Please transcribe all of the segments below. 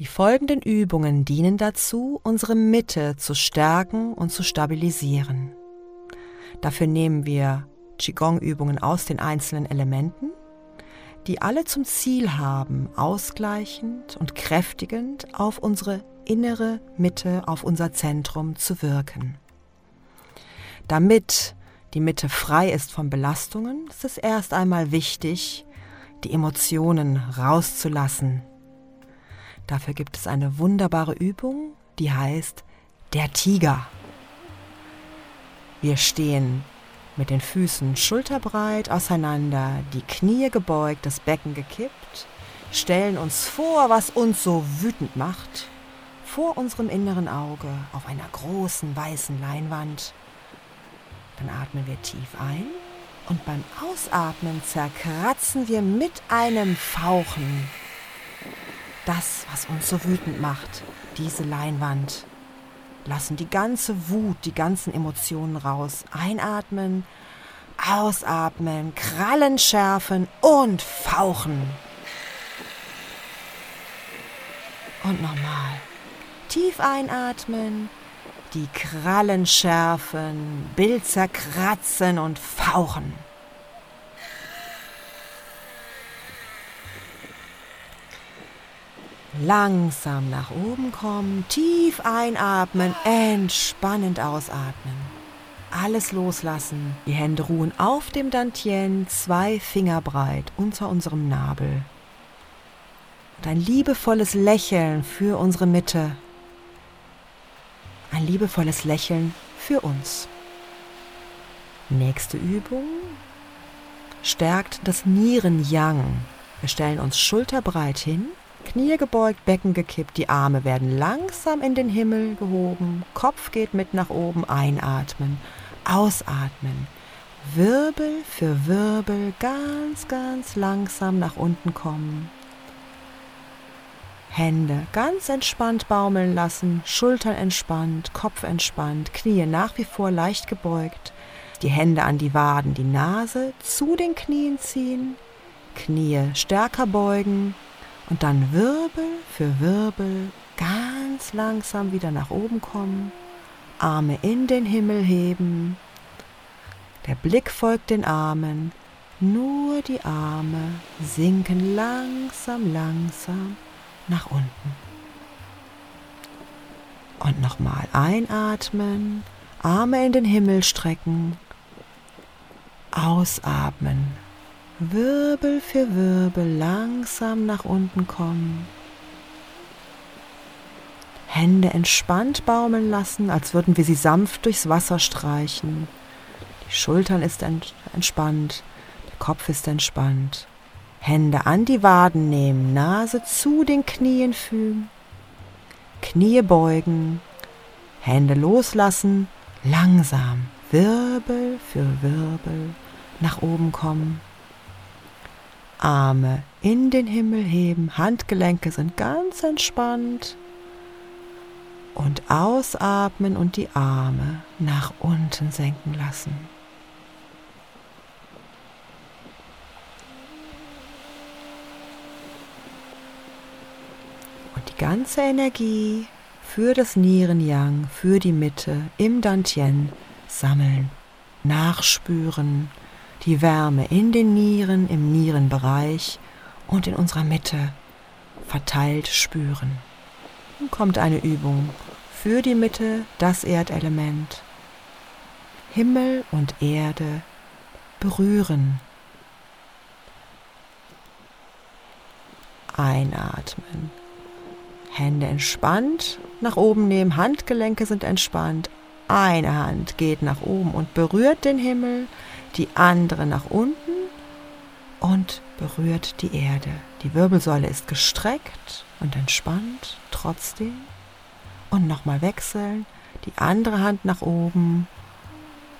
Die folgenden Übungen dienen dazu, unsere Mitte zu stärken und zu stabilisieren. Dafür nehmen wir Qigong-Übungen aus den einzelnen Elementen, die alle zum Ziel haben, ausgleichend und kräftigend auf unsere innere Mitte, auf unser Zentrum zu wirken. Damit die Mitte frei ist von Belastungen, ist es erst einmal wichtig, die Emotionen rauszulassen. Dafür gibt es eine wunderbare Übung, die heißt der Tiger. Wir stehen mit den Füßen schulterbreit auseinander, die Knie gebeugt, das Becken gekippt, stellen uns vor, was uns so wütend macht, vor unserem inneren Auge auf einer großen weißen Leinwand. Dann atmen wir tief ein und beim Ausatmen zerkratzen wir mit einem Fauchen das, was uns so wütend macht, diese Leinwand. Lassen die ganze Wut, die ganzen Emotionen raus. Einatmen, ausatmen, Krallen schärfen und fauchen. Und nochmal. Tief einatmen, die Krallen schärfen, Bild zerkratzen und fauchen. Langsam nach oben kommen, tief einatmen, entspannend ausatmen. Alles loslassen. Die Hände ruhen auf dem Dantien, zwei Finger breit unter unserem Nabel. Und ein liebevolles Lächeln für unsere Mitte. Ein liebevolles Lächeln für uns. Nächste Übung stärkt das Nieren-Yang. Wir stellen uns schulterbreit hin Knie gebeugt, Becken gekippt, die Arme werden langsam in den Himmel gehoben, Kopf geht mit nach oben, einatmen, ausatmen. Wirbel für Wirbel ganz, ganz langsam nach unten kommen. Hände ganz entspannt baumeln lassen, Schultern entspannt, Kopf entspannt, Knie nach wie vor leicht gebeugt, die Hände an die Waden, die Nase zu den Knien ziehen, Knie stärker beugen, und dann Wirbel für Wirbel ganz langsam wieder nach oben kommen, Arme in den Himmel heben, der Blick folgt den Armen, nur die Arme sinken langsam, langsam nach unten. Und nochmal einatmen, Arme in den Himmel strecken, ausatmen, Wirbel für Wirbel langsam nach unten kommen. Hände entspannt baumeln lassen, als würden wir sie sanft durchs Wasser streichen. Die Schultern ist entspannt, der Kopf ist entspannt. Hände an die Waden nehmen, Nase zu den Knien fügen, Knie beugen, Hände loslassen, langsam, Wirbel für Wirbel nach oben kommen. Arme in den Himmel heben, Handgelenke sind ganz entspannt und ausatmen und die Arme nach unten senken lassen. Und die ganze Energie für das Nieren-Yang, für die Mitte im Dantien sammeln, nachspüren die Wärme in den Nieren, im Nierenbereich und in unserer Mitte verteilt spüren. Nun kommt eine Übung für die Mitte, das Erdelement. Himmel und Erde berühren. Einatmen. Hände entspannt, nach oben nehmen, Handgelenke sind entspannt. Eine Hand geht nach oben und berührt den Himmel, die andere nach unten und berührt die Erde. Die Wirbelsäule ist gestreckt und entspannt trotzdem. Und nochmal wechseln, die andere Hand nach oben.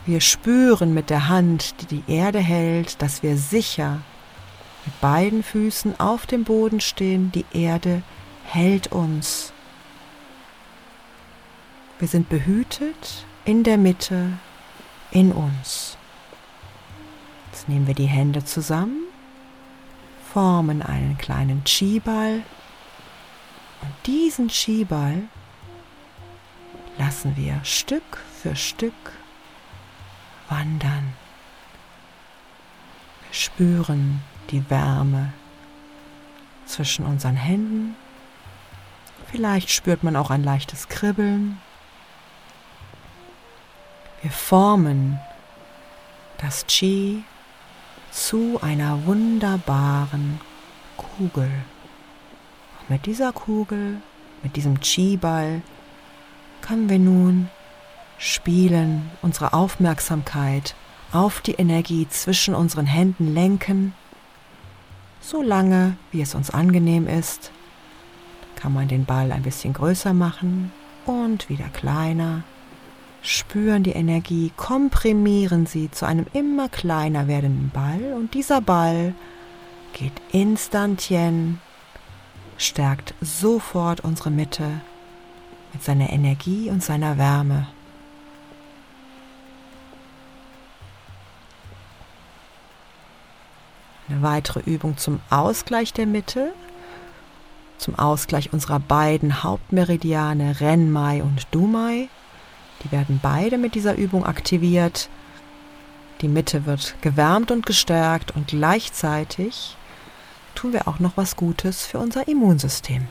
Wir spüren mit der Hand, die die Erde hält, dass wir sicher mit beiden Füßen auf dem Boden stehen. Die Erde hält uns. Wir sind behütet in der Mitte, in uns. Jetzt nehmen wir die Hände zusammen, formen einen kleinen Chi-Ball Und diesen Chi-Ball lassen wir Stück für Stück wandern. Wir spüren die Wärme zwischen unseren Händen. Vielleicht spürt man auch ein leichtes Kribbeln. Wir formen das Qi zu einer wunderbaren Kugel. Und mit dieser Kugel, mit diesem Qi-Ball, können wir nun spielen, unsere Aufmerksamkeit auf die Energie zwischen unseren Händen lenken, so lange wie es uns angenehm ist. Kann man den Ball ein bisschen größer machen und wieder kleiner. Spüren die Energie, komprimieren sie zu einem immer kleiner werdenden Ball und dieser Ball geht instantien, stärkt sofort unsere Mitte mit seiner Energie und seiner Wärme. Eine weitere Übung zum Ausgleich der Mitte, zum Ausgleich unserer beiden Hauptmeridiane Renmai und Dumai. Die werden beide mit dieser Übung aktiviert. Die Mitte wird gewärmt und gestärkt und gleichzeitig tun wir auch noch was Gutes für unser Immunsystem.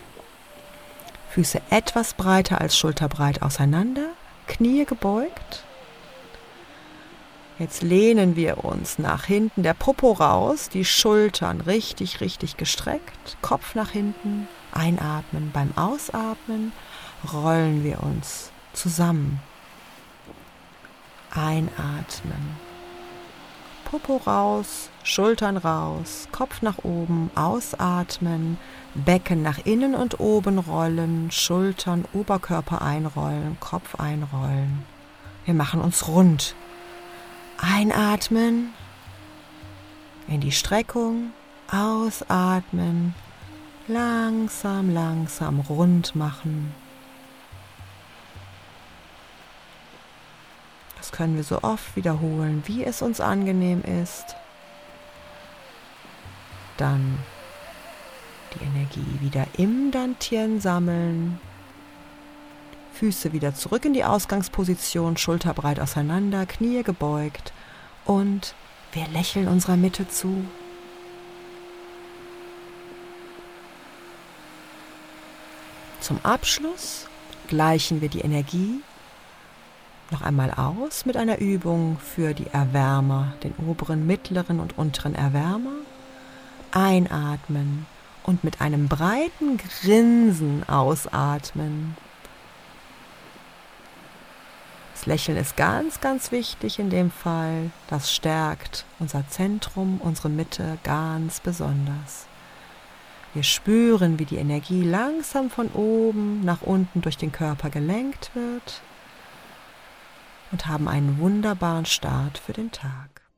Füße etwas breiter als schulterbreit auseinander, Knie gebeugt. Jetzt lehnen wir uns nach hinten, der Popo raus, die Schultern richtig, richtig gestreckt, Kopf nach hinten, einatmen. Beim Ausatmen rollen wir uns zusammen. Einatmen. Popo raus, Schultern raus, Kopf nach oben, ausatmen, Becken nach innen und oben rollen, Schultern, Oberkörper einrollen, Kopf einrollen. Wir machen uns rund. Einatmen in die Streckung, ausatmen, langsam, langsam rund machen. Das können wir so oft wiederholen, wie es uns angenehm ist. Dann die Energie wieder im Dantien sammeln. Füße wieder zurück in die Ausgangsposition, schulterbreit auseinander, Knie gebeugt und wir lächeln unserer Mitte zu. Zum Abschluss gleichen wir die Energie noch einmal aus mit einer Übung für die Erwärmer, den oberen, mittleren und unteren Erwärmer. Einatmen und mit einem breiten Grinsen ausatmen. Das Lächeln ist ganz, ganz wichtig in dem Fall. Das stärkt unser Zentrum, unsere Mitte ganz besonders. Wir spüren, wie die Energie langsam von oben nach unten durch den Körper gelenkt wird und haben einen wunderbaren Start für den Tag.